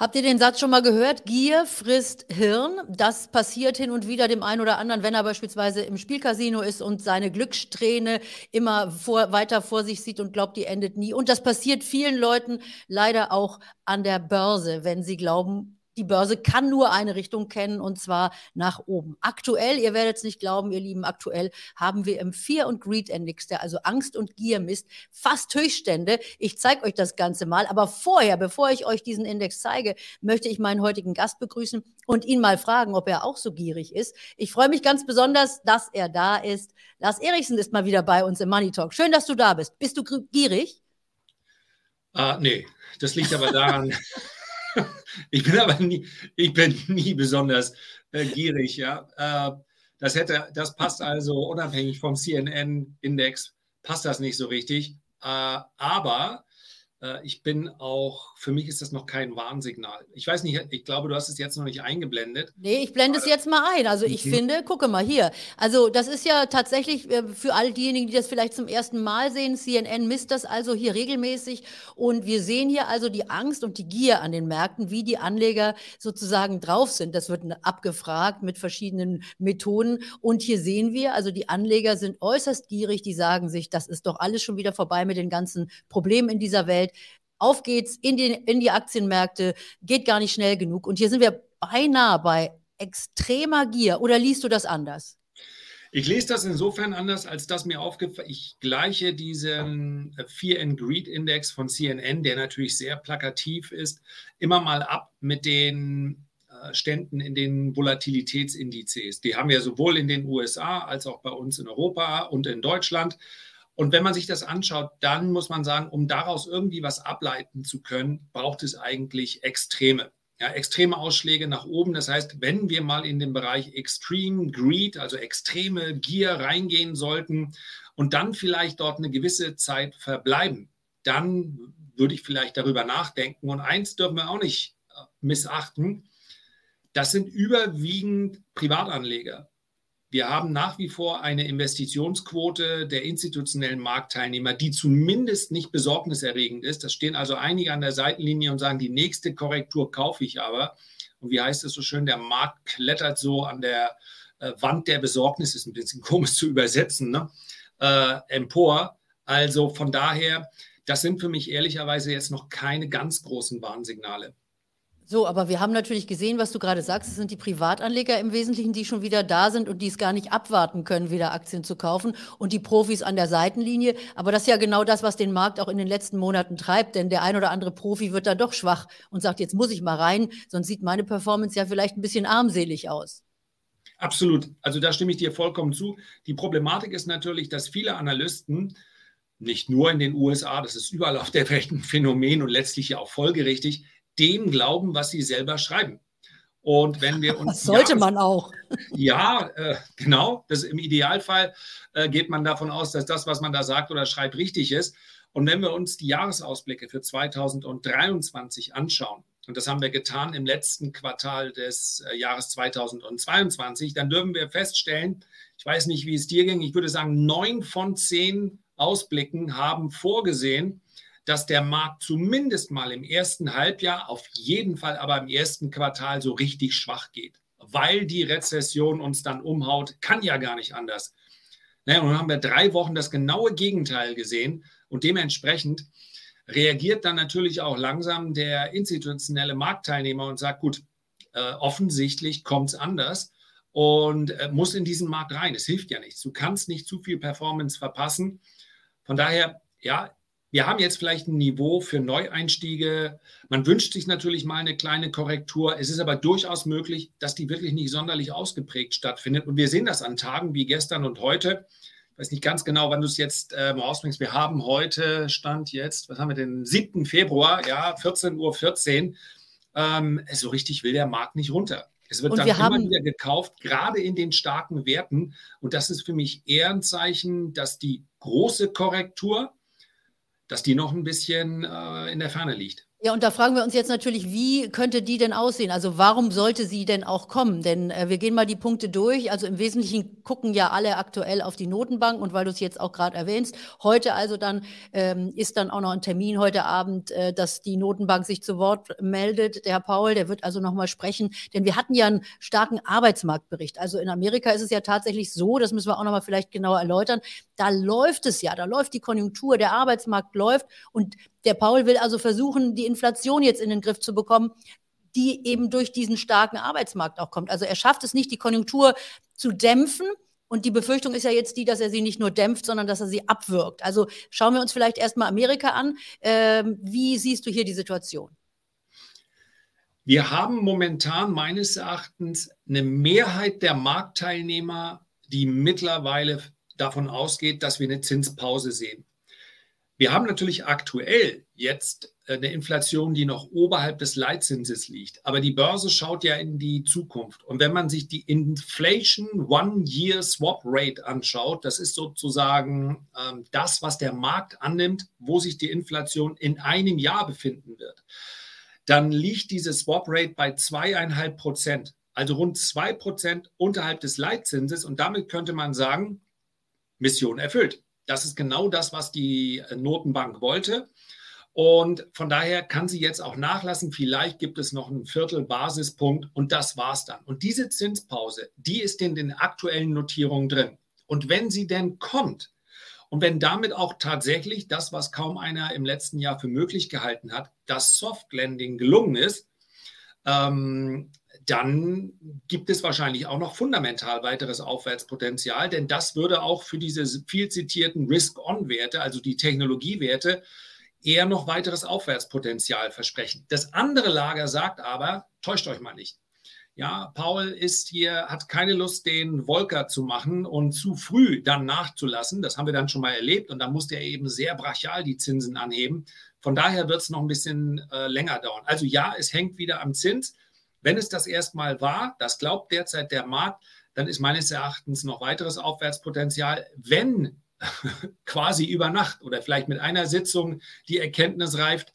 Habt ihr den Satz schon mal gehört? Gier frisst Hirn. Das passiert hin und wieder dem einen oder anderen, wenn er beispielsweise im Spielcasino ist und seine Glückssträhne immer vor, weiter vor sich sieht und glaubt, die endet nie. Und das passiert vielen Leuten leider auch an der Börse, wenn sie glauben, die Börse kann nur eine Richtung kennen und zwar nach oben. Aktuell, ihr werdet es nicht glauben, ihr Lieben, aktuell haben wir im Fear und Greed Index, der also Angst und Gier misst, fast Höchststände. Ich zeige euch das Ganze mal, aber vorher, bevor ich euch diesen Index zeige, möchte ich meinen heutigen Gast begrüßen und ihn mal fragen, ob er auch so gierig ist. Ich freue mich ganz besonders, dass er da ist. Lars Erichsen ist mal wieder bei uns im Money Talk. Schön, dass du da bist. Bist du gierig? Ah, nee, das liegt aber daran, ich bin aber nie, ich bin nie besonders äh, gierig, ja. Äh, das hätte, das passt also unabhängig vom CNN-Index, passt das nicht so richtig. Äh, aber ich bin auch, für mich ist das noch kein Warnsignal. Ich weiß nicht, ich glaube, du hast es jetzt noch nicht eingeblendet. Nee, ich blende es jetzt mal ein. Also ich mhm. finde, gucke mal hier. Also das ist ja tatsächlich äh, für all diejenigen, die das vielleicht zum ersten Mal sehen, CNN misst das also hier regelmäßig. Und wir sehen hier also die Angst und die Gier an den Märkten, wie die Anleger sozusagen drauf sind. Das wird abgefragt mit verschiedenen Methoden. Und hier sehen wir, also die Anleger sind äußerst gierig. Die sagen sich, das ist doch alles schon wieder vorbei mit den ganzen Problemen in dieser Welt. Geld. Auf geht's in die, in die Aktienmärkte, geht gar nicht schnell genug. Und hier sind wir beinahe bei extremer Gier. Oder liest du das anders? Ich lese das insofern anders, als dass mir aufgefallen ich gleiche diesen Fear and Greed Index von CNN, der natürlich sehr plakativ ist, immer mal ab mit den äh, Ständen in den Volatilitätsindizes. Die haben wir sowohl in den USA als auch bei uns in Europa und in Deutschland. Und wenn man sich das anschaut, dann muss man sagen, um daraus irgendwie was ableiten zu können, braucht es eigentlich Extreme. Ja, extreme Ausschläge nach oben. Das heißt, wenn wir mal in den Bereich Extreme Greed, also extreme Gier reingehen sollten und dann vielleicht dort eine gewisse Zeit verbleiben, dann würde ich vielleicht darüber nachdenken. Und eins dürfen wir auch nicht äh, missachten. Das sind überwiegend Privatanleger. Wir haben nach wie vor eine Investitionsquote der institutionellen Marktteilnehmer, die zumindest nicht besorgniserregend ist. Das stehen also einige an der Seitenlinie und sagen, die nächste Korrektur kaufe ich aber. Und wie heißt es so schön, der Markt klettert so an der äh, Wand der Besorgnis, ist ein bisschen komisch zu übersetzen, ne? äh, empor. Also von daher, das sind für mich ehrlicherweise jetzt noch keine ganz großen Warnsignale. So, aber wir haben natürlich gesehen, was du gerade sagst. Es sind die Privatanleger im Wesentlichen, die schon wieder da sind und die es gar nicht abwarten können, wieder Aktien zu kaufen und die Profis an der Seitenlinie. Aber das ist ja genau das, was den Markt auch in den letzten Monaten treibt, denn der ein oder andere Profi wird da doch schwach und sagt, jetzt muss ich mal rein, sonst sieht meine Performance ja vielleicht ein bisschen armselig aus. Absolut. Also da stimme ich dir vollkommen zu. Die Problematik ist natürlich, dass viele Analysten nicht nur in den USA, das ist überall auf der Welt ein Phänomen und letztlich ja auch folgerichtig, dem glauben, was sie selber schreiben. Und wenn wir uns. Das sollte Jahres man auch. Ja, äh, genau. Das, Im Idealfall äh, geht man davon aus, dass das, was man da sagt oder schreibt, richtig ist. Und wenn wir uns die Jahresausblicke für 2023 anschauen, und das haben wir getan im letzten Quartal des äh, Jahres 2022, dann dürfen wir feststellen, ich weiß nicht, wie es dir ging, ich würde sagen, neun von zehn Ausblicken haben vorgesehen, dass der Markt zumindest mal im ersten Halbjahr, auf jeden Fall aber im ersten Quartal so richtig schwach geht, weil die Rezession uns dann umhaut, kann ja gar nicht anders. Naja, und dann haben wir drei Wochen das genaue Gegenteil gesehen und dementsprechend reagiert dann natürlich auch langsam der institutionelle Marktteilnehmer und sagt, gut, äh, offensichtlich kommt es anders und äh, muss in diesen Markt rein. Es hilft ja nichts. Du kannst nicht zu viel Performance verpassen. Von daher, ja, wir haben jetzt vielleicht ein Niveau für Neueinstiege. Man wünscht sich natürlich mal eine kleine Korrektur. Es ist aber durchaus möglich, dass die wirklich nicht sonderlich ausgeprägt stattfindet. Und wir sehen das an Tagen wie gestern und heute. Ich weiß nicht ganz genau, wann du es jetzt äh, mal ausbringst. Wir haben heute, Stand jetzt, was haben wir denn? 7. Februar, ja, 14.14 Uhr. 14. Ähm, so richtig will der Markt nicht runter. Es wird und dann immer haben... wieder gekauft, gerade in den starken Werten. Und das ist für mich eher ein Zeichen, dass die große Korrektur, dass die noch ein bisschen äh, in der Ferne liegt. Ja, und da fragen wir uns jetzt natürlich, wie könnte die denn aussehen? Also warum sollte sie denn auch kommen? Denn äh, wir gehen mal die Punkte durch. Also im Wesentlichen gucken ja alle aktuell auf die Notenbank und weil du es jetzt auch gerade erwähnst, heute also dann ähm, ist dann auch noch ein Termin heute Abend, äh, dass die Notenbank sich zu Wort meldet. Der Herr Paul, der wird also nochmal sprechen, denn wir hatten ja einen starken Arbeitsmarktbericht. Also in Amerika ist es ja tatsächlich so, das müssen wir auch nochmal vielleicht genauer erläutern, da läuft es ja, da läuft die Konjunktur, der Arbeitsmarkt läuft und der Paul will also versuchen, die Inflation jetzt in den Griff zu bekommen die eben durch diesen starken Arbeitsmarkt auch kommt. Also er schafft es nicht, die Konjunktur zu dämpfen. Und die Befürchtung ist ja jetzt die, dass er sie nicht nur dämpft, sondern dass er sie abwirkt. Also schauen wir uns vielleicht erstmal Amerika an. Ähm, wie siehst du hier die Situation? Wir haben momentan meines Erachtens eine Mehrheit der Marktteilnehmer, die mittlerweile davon ausgeht, dass wir eine Zinspause sehen. Wir haben natürlich aktuell jetzt äh, eine Inflation, die noch oberhalb des Leitzinses liegt. Aber die Börse schaut ja in die Zukunft. Und wenn man sich die Inflation One-Year Swap Rate anschaut, das ist sozusagen ähm, das, was der Markt annimmt, wo sich die Inflation in einem Jahr befinden wird, dann liegt diese Swap Rate bei zweieinhalb Prozent. Also rund zwei Prozent unterhalb des Leitzinses. Und damit könnte man sagen, Mission erfüllt. Das ist genau das, was die Notenbank wollte. Und von daher kann sie jetzt auch nachlassen. Vielleicht gibt es noch einen Viertel Basispunkt und das war's dann. Und diese Zinspause, die ist in den aktuellen Notierungen drin. Und wenn sie denn kommt und wenn damit auch tatsächlich das, was kaum einer im letzten Jahr für möglich gehalten hat, das Soft Landing gelungen ist, ähm, dann gibt es wahrscheinlich auch noch fundamental weiteres Aufwärtspotenzial, denn das würde auch für diese viel zitierten Risk-On-Werte, also die Technologiewerte, eher noch weiteres Aufwärtspotenzial versprechen. Das andere Lager sagt aber, täuscht euch mal nicht. Ja, Paul ist hier, hat keine Lust, den Volker zu machen und zu früh dann nachzulassen. Das haben wir dann schon mal erlebt und dann musste er eben sehr brachial die Zinsen anheben. Von daher wird es noch ein bisschen äh, länger dauern. Also ja, es hängt wieder am Zins. Wenn es das erstmal war, das glaubt derzeit der Markt, dann ist meines Erachtens noch weiteres Aufwärtspotenzial. Wenn quasi über Nacht oder vielleicht mit einer Sitzung die Erkenntnis reift,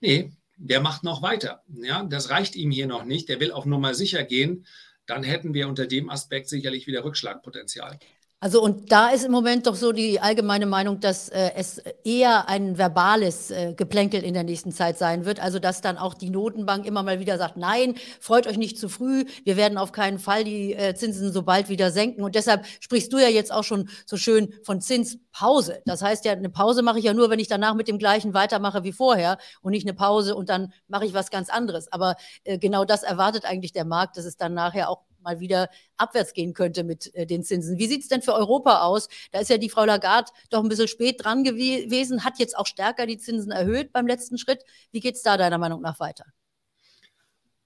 nee, der macht noch weiter. Ja, das reicht ihm hier noch nicht. Der will auf Nummer sicher gehen. Dann hätten wir unter dem Aspekt sicherlich wieder Rückschlagpotenzial. Also und da ist im Moment doch so die allgemeine Meinung, dass äh, es eher ein verbales äh, Geplänkel in der nächsten Zeit sein wird. Also dass dann auch die Notenbank immer mal wieder sagt, nein, freut euch nicht zu früh, wir werden auf keinen Fall die äh, Zinsen so bald wieder senken. Und deshalb sprichst du ja jetzt auch schon so schön von Zinspause. Das heißt ja, eine Pause mache ich ja nur, wenn ich danach mit dem gleichen weitermache wie vorher und nicht eine Pause und dann mache ich was ganz anderes. Aber äh, genau das erwartet eigentlich der Markt, dass es dann nachher auch mal wieder abwärts gehen könnte mit äh, den Zinsen. Wie sieht es denn für Europa aus? Da ist ja die Frau Lagarde doch ein bisschen spät dran gewesen, hat jetzt auch stärker die Zinsen erhöht beim letzten Schritt. Wie geht es da deiner Meinung nach weiter?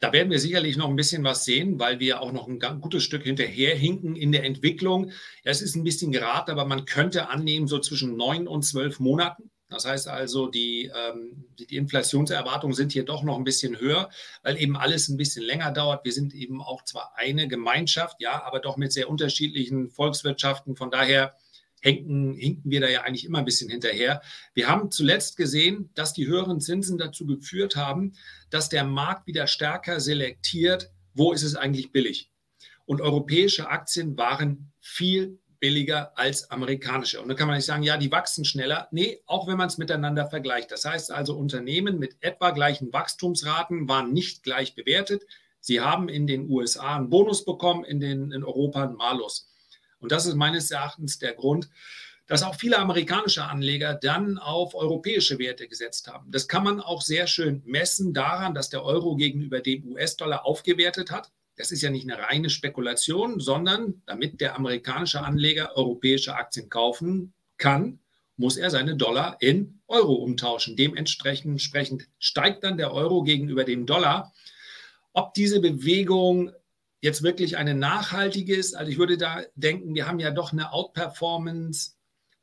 Da werden wir sicherlich noch ein bisschen was sehen, weil wir auch noch ein gutes Stück hinterherhinken in der Entwicklung. Es ist ein bisschen geraten, aber man könnte annehmen, so zwischen neun und zwölf Monaten. Das heißt also, die, ähm, die Inflationserwartungen sind hier doch noch ein bisschen höher, weil eben alles ein bisschen länger dauert. Wir sind eben auch zwar eine Gemeinschaft, ja, aber doch mit sehr unterschiedlichen Volkswirtschaften. Von daher hinken, hinken wir da ja eigentlich immer ein bisschen hinterher. Wir haben zuletzt gesehen, dass die höheren Zinsen dazu geführt haben, dass der Markt wieder stärker selektiert, wo ist es eigentlich billig. Und europäische Aktien waren viel billiger als amerikanische. Und dann kann man nicht sagen, ja, die wachsen schneller. Nee, auch wenn man es miteinander vergleicht. Das heißt also, Unternehmen mit etwa gleichen Wachstumsraten waren nicht gleich bewertet. Sie haben in den USA einen Bonus bekommen, in, den, in Europa einen Malus. Und das ist meines Erachtens der Grund, dass auch viele amerikanische Anleger dann auf europäische Werte gesetzt haben. Das kann man auch sehr schön messen daran, dass der Euro gegenüber dem US-Dollar aufgewertet hat. Das ist ja nicht eine reine Spekulation, sondern damit der amerikanische Anleger europäische Aktien kaufen kann, muss er seine Dollar in Euro umtauschen. Dementsprechend steigt dann der Euro gegenüber dem Dollar. Ob diese Bewegung jetzt wirklich eine nachhaltige ist, also ich würde da denken, wir haben ja doch eine Outperformance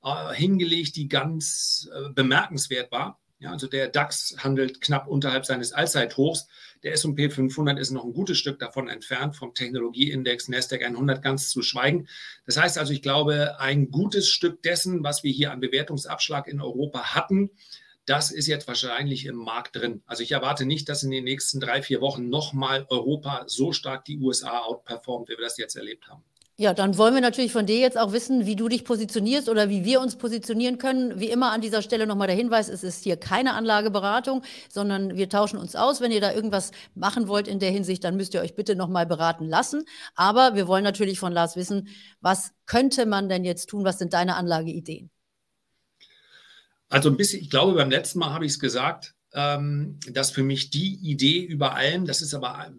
äh, hingelegt, die ganz äh, bemerkenswert war. Ja, also der DAX handelt knapp unterhalb seines Allzeithochs. Der S&P 500 ist noch ein gutes Stück davon entfernt, vom Technologieindex Nasdaq 100 ganz zu schweigen. Das heißt also, ich glaube, ein gutes Stück dessen, was wir hier an Bewertungsabschlag in Europa hatten, das ist jetzt wahrscheinlich im Markt drin. Also ich erwarte nicht, dass in den nächsten drei, vier Wochen nochmal Europa so stark die USA outperformt, wie wir das jetzt erlebt haben. Ja, dann wollen wir natürlich von dir jetzt auch wissen, wie du dich positionierst oder wie wir uns positionieren können. Wie immer an dieser Stelle nochmal der Hinweis, es ist hier keine Anlageberatung, sondern wir tauschen uns aus. Wenn ihr da irgendwas machen wollt in der Hinsicht, dann müsst ihr euch bitte nochmal beraten lassen. Aber wir wollen natürlich von Lars wissen, was könnte man denn jetzt tun? Was sind deine Anlageideen? Also ein bisschen, ich glaube, beim letzten Mal habe ich es gesagt, ähm, dass für mich die Idee über allem, das ist aber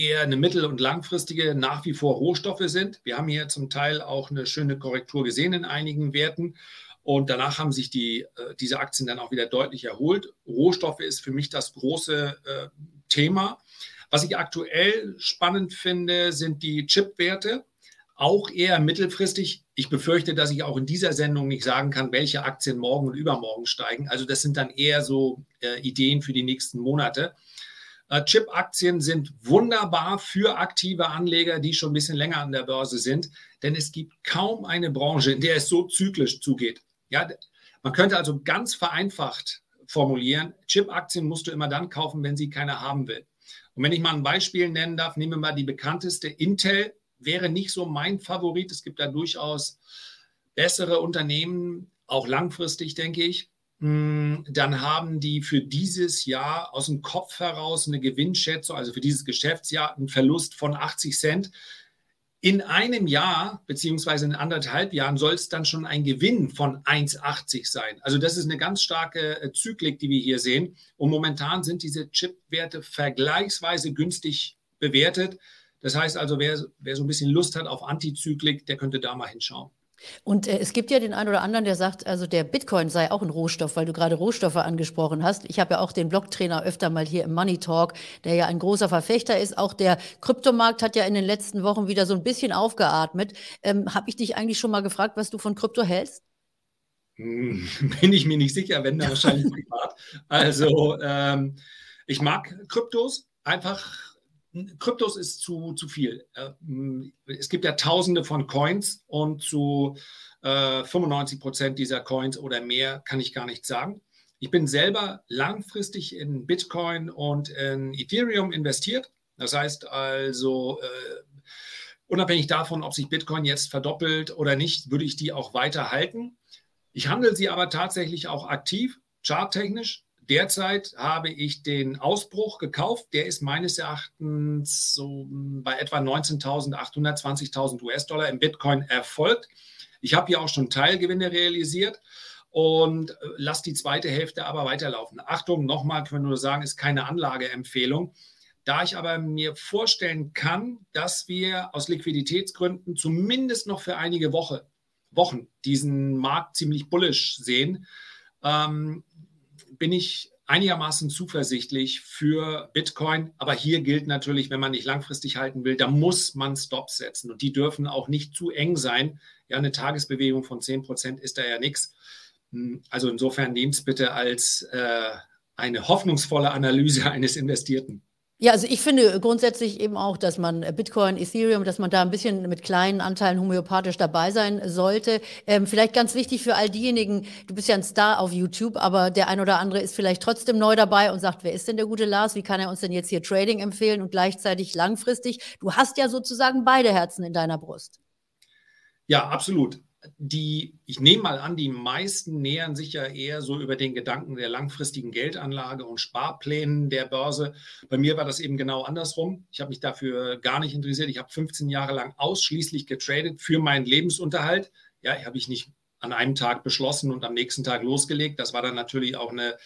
eher eine mittel- und langfristige nach wie vor Rohstoffe sind. Wir haben hier zum Teil auch eine schöne Korrektur gesehen in einigen Werten. Und danach haben sich die, äh, diese Aktien dann auch wieder deutlich erholt. Rohstoffe ist für mich das große äh, Thema. Was ich aktuell spannend finde, sind die Chip-Werte. Auch eher mittelfristig. Ich befürchte, dass ich auch in dieser Sendung nicht sagen kann, welche Aktien morgen und übermorgen steigen. Also das sind dann eher so äh, Ideen für die nächsten Monate. Äh, Chip-Aktien sind wunderbar für aktive Anleger, die schon ein bisschen länger an der Börse sind, denn es gibt kaum eine Branche, in der es so zyklisch zugeht. Ja, man könnte also ganz vereinfacht formulieren, Chip-Aktien musst du immer dann kaufen, wenn sie keiner haben will. Und wenn ich mal ein Beispiel nennen darf, nehmen wir mal die bekannteste Intel, wäre nicht so mein Favorit. Es gibt da durchaus bessere Unternehmen, auch langfristig, denke ich. Hm, dann haben die für dieses Jahr aus dem Kopf heraus eine Gewinnschätzung, also für dieses Geschäftsjahr einen Verlust von 80 Cent. In einem Jahr beziehungsweise in anderthalb Jahren soll es dann schon ein Gewinn von 1,80 sein. Also das ist eine ganz starke äh, Zyklik, die wir hier sehen. Und momentan sind diese Chip-Werte vergleichsweise günstig bewertet. Das heißt also, wer, wer so ein bisschen Lust hat auf Antizyklik, der könnte da mal hinschauen. Und äh, es gibt ja den einen oder anderen, der sagt, also der Bitcoin sei auch ein Rohstoff, weil du gerade Rohstoffe angesprochen hast. Ich habe ja auch den Blogtrainer öfter mal hier im Money Talk, der ja ein großer Verfechter ist. Auch der Kryptomarkt hat ja in den letzten Wochen wieder so ein bisschen aufgeatmet. Ähm, habe ich dich eigentlich schon mal gefragt, was du von Krypto hältst? Hm, bin ich mir nicht sicher, wenn da wahrscheinlich privat. Also ähm, ich mag Kryptos einfach Kryptos ist zu, zu viel. Äh, es gibt ja tausende von Coins und zu äh, 95 Prozent dieser Coins oder mehr kann ich gar nicht sagen. Ich bin selber langfristig in Bitcoin und in Ethereum investiert. Das heißt also, äh, unabhängig davon, ob sich Bitcoin jetzt verdoppelt oder nicht, würde ich die auch weiter halten. Ich handle sie aber tatsächlich auch aktiv, charttechnisch. Derzeit habe ich den Ausbruch gekauft. Der ist meines Erachtens so bei etwa 19.800, 20.000 US-Dollar im Bitcoin erfolgt. Ich habe hier auch schon Teilgewinne realisiert und äh, lasse die zweite Hälfte aber weiterlaufen. Achtung, nochmal können wir nur sagen, ist keine Anlageempfehlung. Da ich aber mir vorstellen kann, dass wir aus Liquiditätsgründen zumindest noch für einige Woche, Wochen diesen Markt ziemlich bullisch sehen, ähm, bin ich einigermaßen zuversichtlich für Bitcoin. Aber hier gilt natürlich, wenn man nicht langfristig halten will, da muss man Stops setzen. Und die dürfen auch nicht zu eng sein. Ja, eine Tagesbewegung von 10 Prozent ist da ja nichts. Hm, also insofern nehmt es bitte als äh, eine hoffnungsvolle Analyse eines Investierten. Ja, also ich finde grundsätzlich eben auch, dass man Bitcoin, Ethereum, dass man da ein bisschen mit kleinen Anteilen homöopathisch dabei sein sollte. Ähm, vielleicht ganz wichtig für all diejenigen, du bist ja ein Star auf YouTube, aber der ein oder andere ist vielleicht trotzdem neu dabei und sagt, wer ist denn der gute Lars? Wie kann er uns denn jetzt hier Trading empfehlen und gleichzeitig langfristig? Du hast ja sozusagen beide Herzen in deiner Brust. Ja, absolut die, ich nehme mal an, die meisten nähern sich ja eher so über den Gedanken der langfristigen Geldanlage und Sparplänen der Börse. Bei mir war das eben genau andersrum. Ich habe mich dafür gar nicht interessiert. Ich habe 15 Jahre lang ausschließlich getradet für meinen Lebensunterhalt. Ja, habe ich nicht an einem Tag beschlossen und am nächsten Tag losgelegt. Das war dann natürlich auch eine,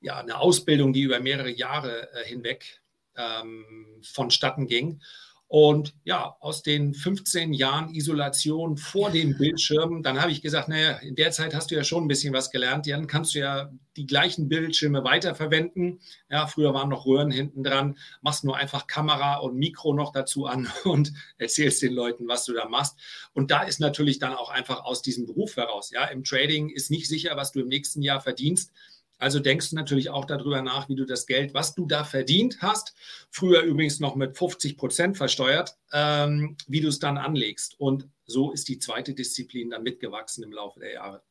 ja, eine Ausbildung, die über mehrere Jahre äh, hinweg ähm, vonstatten ging. Und ja, aus den 15 Jahren Isolation vor dem Bildschirm, dann habe ich gesagt, naja, in der Zeit hast du ja schon ein bisschen was gelernt. Dann kannst du ja die gleichen Bildschirme weiterverwenden. Ja, früher waren noch Röhren hinten dran. Machst nur einfach Kamera und Mikro noch dazu an und erzählst den Leuten, was du da machst. Und da ist natürlich dann auch einfach aus diesem Beruf heraus. Ja, im Trading ist nicht sicher, was du im nächsten Jahr verdienst. Also denkst du natürlich auch darüber nach, wie du das Geld, was du da verdient hast, früher übrigens noch mit 50 Prozent versteuert, ähm, wie du es dann anlegst. Und so ist die zweite Disziplin dann mitgewachsen im Laufe der Jahre.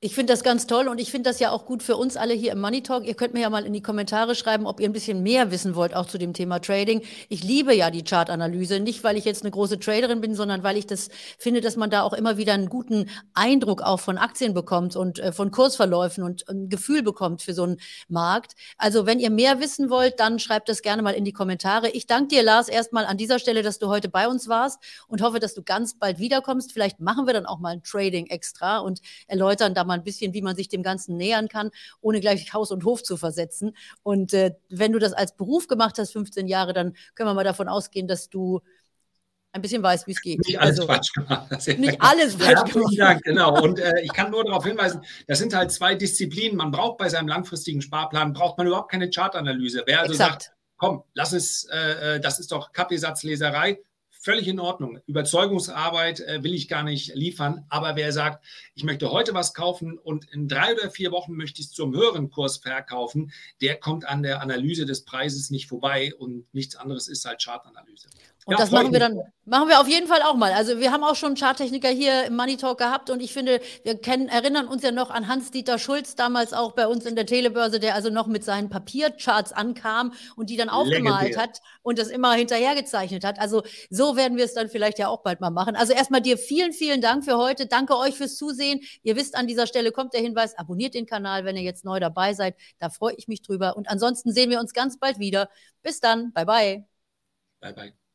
Ich finde das ganz toll und ich finde das ja auch gut für uns alle hier im Money Talk. Ihr könnt mir ja mal in die Kommentare schreiben, ob ihr ein bisschen mehr wissen wollt, auch zu dem Thema Trading. Ich liebe ja die Chartanalyse, nicht weil ich jetzt eine große Traderin bin, sondern weil ich das finde, dass man da auch immer wieder einen guten Eindruck auch von Aktien bekommt und äh, von Kursverläufen und ein Gefühl bekommt für so einen Markt. Also wenn ihr mehr wissen wollt, dann schreibt das gerne mal in die Kommentare. Ich danke dir, Lars, erstmal an dieser Stelle, dass du heute bei uns warst und hoffe, dass du ganz bald wiederkommst. Vielleicht machen wir dann auch mal ein Trading extra und erläutern da mal ein bisschen, wie man sich dem Ganzen nähern kann, ohne gleich Haus und Hof zu versetzen. Und äh, wenn du das als Beruf gemacht hast, 15 Jahre, dann können wir mal davon ausgehen, dass du ein bisschen weißt, wie es geht. Nicht alles also, falsch gemacht. Nicht alles falsch gemacht. Ja, genau. Und äh, ich kann nur darauf hinweisen, das sind halt zwei Disziplinen. Man braucht bei seinem langfristigen Sparplan, braucht man überhaupt keine Chartanalyse. Wer also Exakt. sagt, komm, lass es, äh, äh das ist doch Kaffeesatzleserei, völlig in Ordnung. Überzeugungsarbeit äh, will ich gar nicht liefern. Aber wer sagt, ich möchte heute was kaufen und in drei oder vier Wochen möchte ich es zum höheren Kurs verkaufen, der kommt an der Analyse des Preises nicht vorbei und nichts anderes ist halt Chartanalyse. Und ja, das machen wir dann, machen wir auf jeden Fall auch mal. Also wir haben auch schon Charttechniker hier im Money Talk gehabt und ich finde, wir kennen, erinnern uns ja noch an Hans-Dieter Schulz, damals auch bei uns in der Telebörse, der also noch mit seinen Papiercharts ankam und die dann aufgemalt Legendär. hat und das immer hinterhergezeichnet hat. Also so werden wir es dann vielleicht ja auch bald mal machen. Also erstmal dir vielen, vielen Dank für heute. Danke euch fürs Zusehen. Ihr wisst, an dieser Stelle kommt der Hinweis, abonniert den Kanal, wenn ihr jetzt neu dabei seid. Da freue ich mich drüber. Und ansonsten sehen wir uns ganz bald wieder. Bis dann. Bye, bye. Bye, bye.